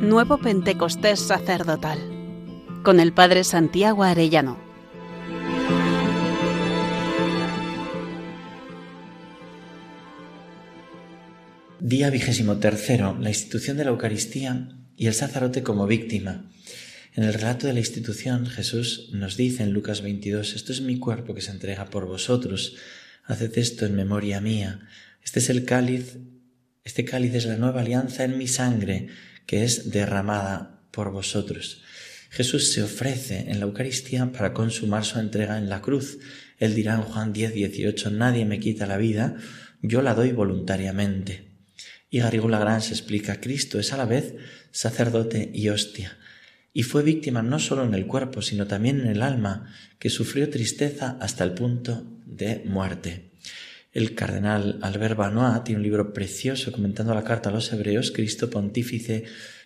Nuevo Pentecostés Sacerdotal con el Padre Santiago Arellano. Día vigésimo tercero, la institución de la Eucaristía y el sacerdote como víctima. En el relato de la institución, Jesús nos dice en Lucas 22, esto es mi cuerpo que se entrega por vosotros, haced esto en memoria mía. Este es el cáliz, este cáliz es la nueva alianza en mi sangre, que es derramada por vosotros. Jesús se ofrece en la Eucaristía para consumar su entrega en la cruz. Él dirá en Juan 10, 18, nadie me quita la vida, yo la doy voluntariamente. Y Garrigou se explica, Cristo es a la vez sacerdote y hostia, y fue víctima no solo en el cuerpo, sino también en el alma, que sufrió tristeza hasta el punto de muerte. El cardenal Albert Banois tiene un libro precioso comentando la carta a los hebreos, Cristo Pontífice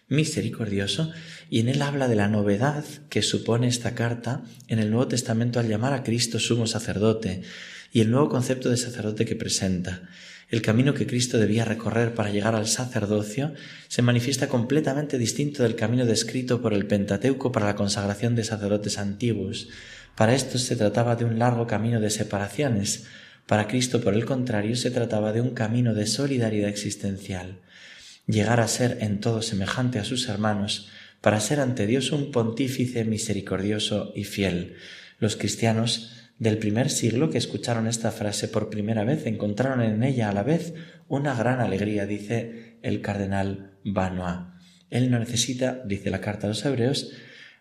misericordioso, y en él habla de la novedad que supone esta carta en el Nuevo Testamento al llamar a Cristo sumo sacerdote, y el nuevo concepto de sacerdote que presenta. El camino que Cristo debía recorrer para llegar al sacerdocio se manifiesta completamente distinto del camino descrito por el Pentateuco para la consagración de sacerdotes antiguos. Para estos se trataba de un largo camino de separaciones. Para Cristo, por el contrario, se trataba de un camino de solidaridad existencial. Llegar a ser en todo semejante a sus hermanos, para ser ante Dios un pontífice misericordioso y fiel. Los cristianos del primer siglo que escucharon esta frase por primera vez encontraron en ella a la vez una gran alegría, dice el cardenal Banois. Él no necesita, dice la carta a los hebreos,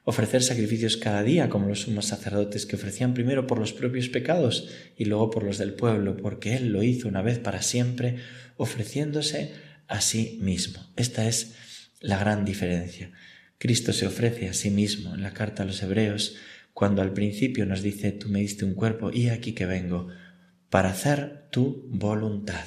ofrecer sacrificios cada día como los sumos sacerdotes que ofrecían primero por los propios pecados y luego por los del pueblo, porque Él lo hizo una vez para siempre, ofreciéndose a sí mismo. Esta es la gran diferencia. Cristo se ofrece a sí mismo en la carta a los hebreos cuando al principio nos dice, tú me diste un cuerpo y aquí que vengo, para hacer tu voluntad.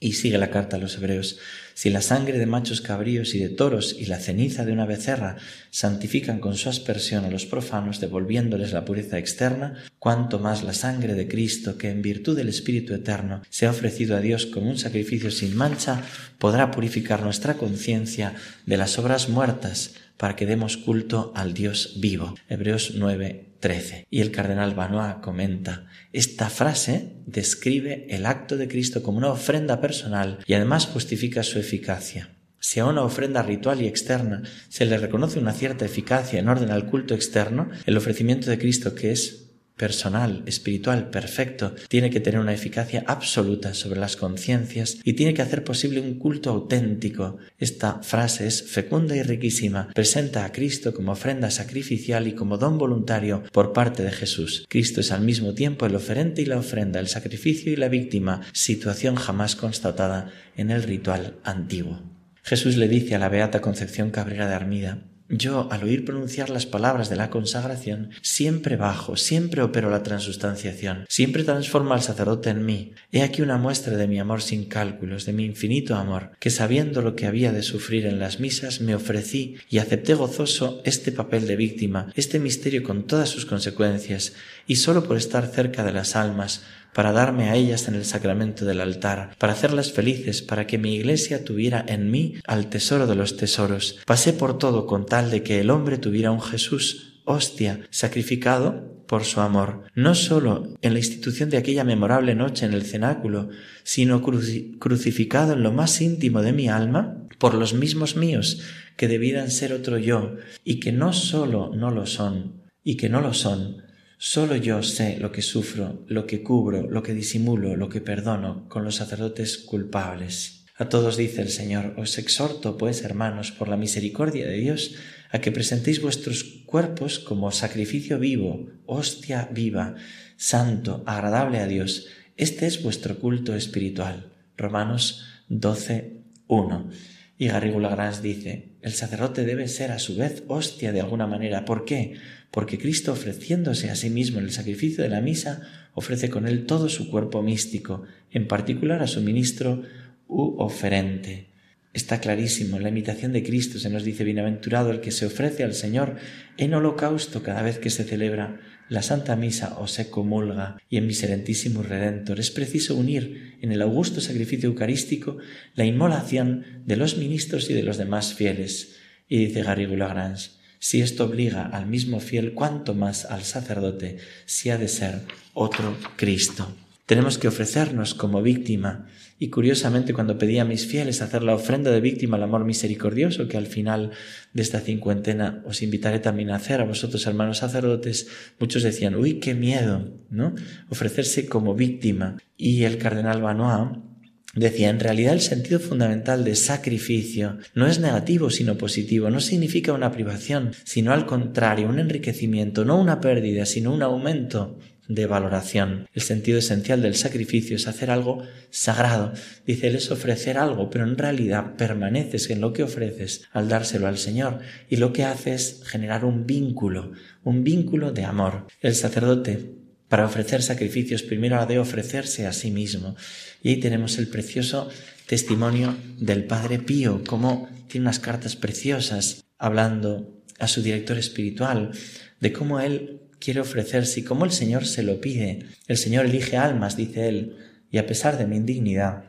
Y sigue la carta a los hebreos, si la sangre de machos cabríos y de toros y la ceniza de una becerra santifican con su aspersión a los profanos, devolviéndoles la pureza externa, cuanto más la sangre de Cristo, que en virtud del Espíritu Eterno se ha ofrecido a Dios como un sacrificio sin mancha, podrá purificar nuestra conciencia de las obras muertas para que demos culto al Dios vivo. Hebreos 9, 13. Y el cardenal Banois comenta, esta frase describe el acto de Cristo como una ofrenda personal y además justifica su eficacia. Si a una ofrenda ritual y externa se le reconoce una cierta eficacia en orden al culto externo, el ofrecimiento de Cristo, que es personal, espiritual, perfecto, tiene que tener una eficacia absoluta sobre las conciencias y tiene que hacer posible un culto auténtico. Esta frase es fecunda y riquísima. Presenta a Cristo como ofrenda sacrificial y como don voluntario por parte de Jesús. Cristo es al mismo tiempo el oferente y la ofrenda, el sacrificio y la víctima, situación jamás constatada en el ritual antiguo. Jesús le dice a la beata Concepción Cabrera de Armida, yo, al oír pronunciar las palabras de la consagración, siempre bajo, siempre opero la transustanciación, siempre transforma al sacerdote en mí. He aquí una muestra de mi amor sin cálculos, de mi infinito amor, que sabiendo lo que había de sufrir en las misas, me ofrecí y acepté gozoso este papel de víctima, este misterio con todas sus consecuencias, y sólo por estar cerca de las almas, para darme a ellas en el sacramento del altar, para hacerlas felices, para que mi iglesia tuviera en mí al tesoro de los tesoros. Pasé por todo con tal de que el hombre tuviera un Jesús, hostia, sacrificado por su amor, no sólo en la institución de aquella memorable noche en el cenáculo, sino crucificado en lo más íntimo de mi alma por los mismos míos, que debieran ser otro yo, y que no sólo no lo son, y que no lo son, Solo yo sé lo que sufro, lo que cubro, lo que disimulo, lo que perdono con los sacerdotes culpables. A todos dice el Señor, os exhorto, pues, hermanos, por la misericordia de Dios, a que presentéis vuestros cuerpos como sacrificio vivo, hostia viva, santo, agradable a Dios. Este es vuestro culto espiritual. Romanos 12, 1. Y Garrigou Lagrange dice, el sacerdote debe ser a su vez hostia de alguna manera. ¿Por qué? Porque Cristo ofreciéndose a sí mismo en el sacrificio de la misa, ofrece con él todo su cuerpo místico, en particular a su ministro u oferente. Está clarísimo, la imitación de Cristo se nos dice bienaventurado el que se ofrece al Señor en holocausto cada vez que se celebra la Santa Misa o se comulga y en Miserentísimo Redentor es preciso unir en el augusto sacrificio eucarístico la inmolación de los ministros y de los demás fieles. Y dice Garrigou Lagrange, si esto obliga al mismo fiel, cuánto más al sacerdote si ha de ser otro Cristo. Tenemos que ofrecernos como víctima. Y curiosamente, cuando pedí a mis fieles hacer la ofrenda de víctima al amor misericordioso, que al final de esta cincuentena os invitaré también a hacer a vosotros, hermanos sacerdotes, muchos decían, uy, qué miedo, ¿no? Ofrecerse como víctima. Y el cardenal Banois Decía, en realidad el sentido fundamental de sacrificio no es negativo sino positivo, no significa una privación, sino al contrario, un enriquecimiento, no una pérdida, sino un aumento de valoración. El sentido esencial del sacrificio es hacer algo sagrado. Dice, él es ofrecer algo, pero en realidad permaneces en lo que ofreces al dárselo al Señor y lo que hace es generar un vínculo, un vínculo de amor. El sacerdote, para ofrecer sacrificios, primero ha de ofrecerse a sí mismo. Y ahí tenemos el precioso testimonio del Padre Pío, como tiene unas cartas preciosas hablando a su director espiritual de cómo él quiere ofrecerse y como el Señor se lo pide. El Señor elige almas, dice él, y a pesar de mi indignidad,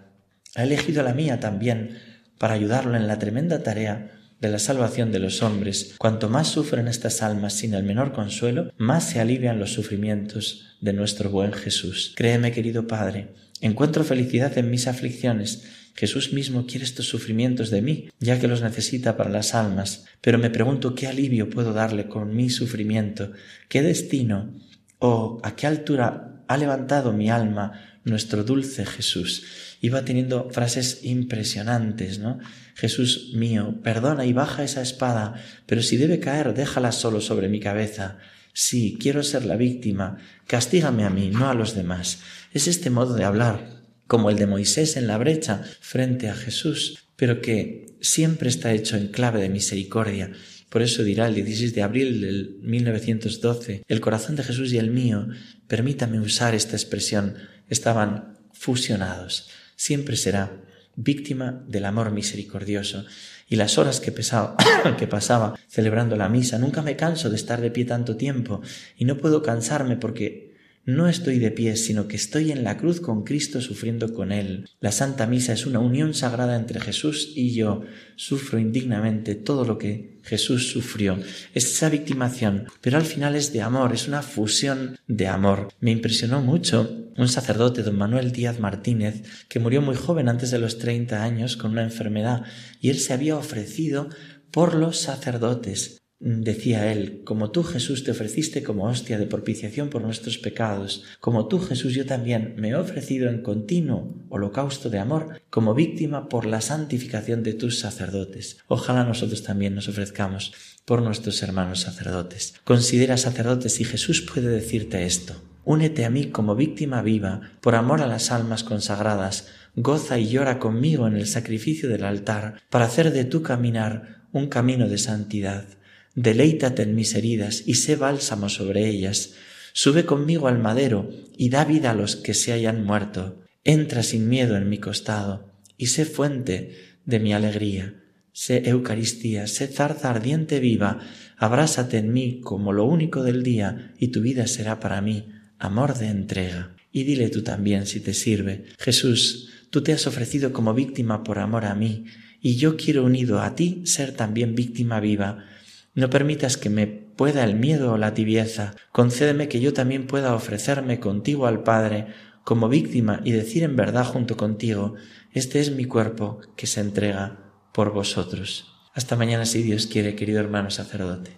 ha elegido la mía también para ayudarlo en la tremenda tarea de la salvación de los hombres. Cuanto más sufren estas almas sin el menor consuelo, más se alivian los sufrimientos de nuestro buen Jesús. Créeme, querido Padre, encuentro felicidad en mis aflicciones, Jesús mismo quiere estos sufrimientos de mí, ya que los necesita para las almas, pero me pregunto qué alivio puedo darle con mi sufrimiento, qué destino o a qué altura ha levantado mi alma nuestro dulce Jesús. Iba teniendo frases impresionantes, ¿no? Jesús mío, perdona y baja esa espada, pero si debe caer, déjala solo sobre mi cabeza. Sí, quiero ser la víctima, castígame a mí, no a los demás. Es este modo de hablar como el de Moisés en la brecha frente a Jesús, pero que siempre está hecho en clave de misericordia. Por eso dirá el 16 de abril del 1912, el corazón de Jesús y el mío, permítame usar esta expresión, estaban fusionados. Siempre será víctima del amor misericordioso. Y las horas que, pesaba, que pasaba celebrando la misa, nunca me canso de estar de pie tanto tiempo y no puedo cansarme porque no estoy de pie, sino que estoy en la cruz con Cristo sufriendo con Él. La Santa Misa es una unión sagrada entre Jesús y yo. Sufro indignamente todo lo que Jesús sufrió. Es esa victimación, pero al final es de amor, es una fusión de amor. Me impresionó mucho un sacerdote, don Manuel Díaz Martínez, que murió muy joven antes de los 30 años con una enfermedad, y él se había ofrecido por los sacerdotes Decía él, como tú Jesús te ofreciste como hostia de propiciación por nuestros pecados, como tú Jesús yo también me he ofrecido en continuo holocausto de amor como víctima por la santificación de tus sacerdotes. Ojalá nosotros también nos ofrezcamos por nuestros hermanos sacerdotes. Considera sacerdotes si Jesús puede decirte esto. Únete a mí como víctima viva por amor a las almas consagradas, goza y llora conmigo en el sacrificio del altar para hacer de tu caminar un camino de santidad deleítate en mis heridas y sé bálsamo sobre ellas. Sube conmigo al madero y da vida a los que se hayan muerto. Entra sin miedo en mi costado y sé fuente de mi alegría. Sé Eucaristía, sé zarza ardiente viva, abrásate en mí como lo único del día y tu vida será para mí amor de entrega. Y dile tú también si te sirve, Jesús, tú te has ofrecido como víctima por amor a mí, y yo quiero unido a ti ser también víctima viva no permitas que me pueda el miedo o la tibieza. Concédeme que yo también pueda ofrecerme contigo al Padre como víctima y decir en verdad junto contigo, este es mi cuerpo que se entrega por vosotros. Hasta mañana si Dios quiere, querido hermano sacerdote.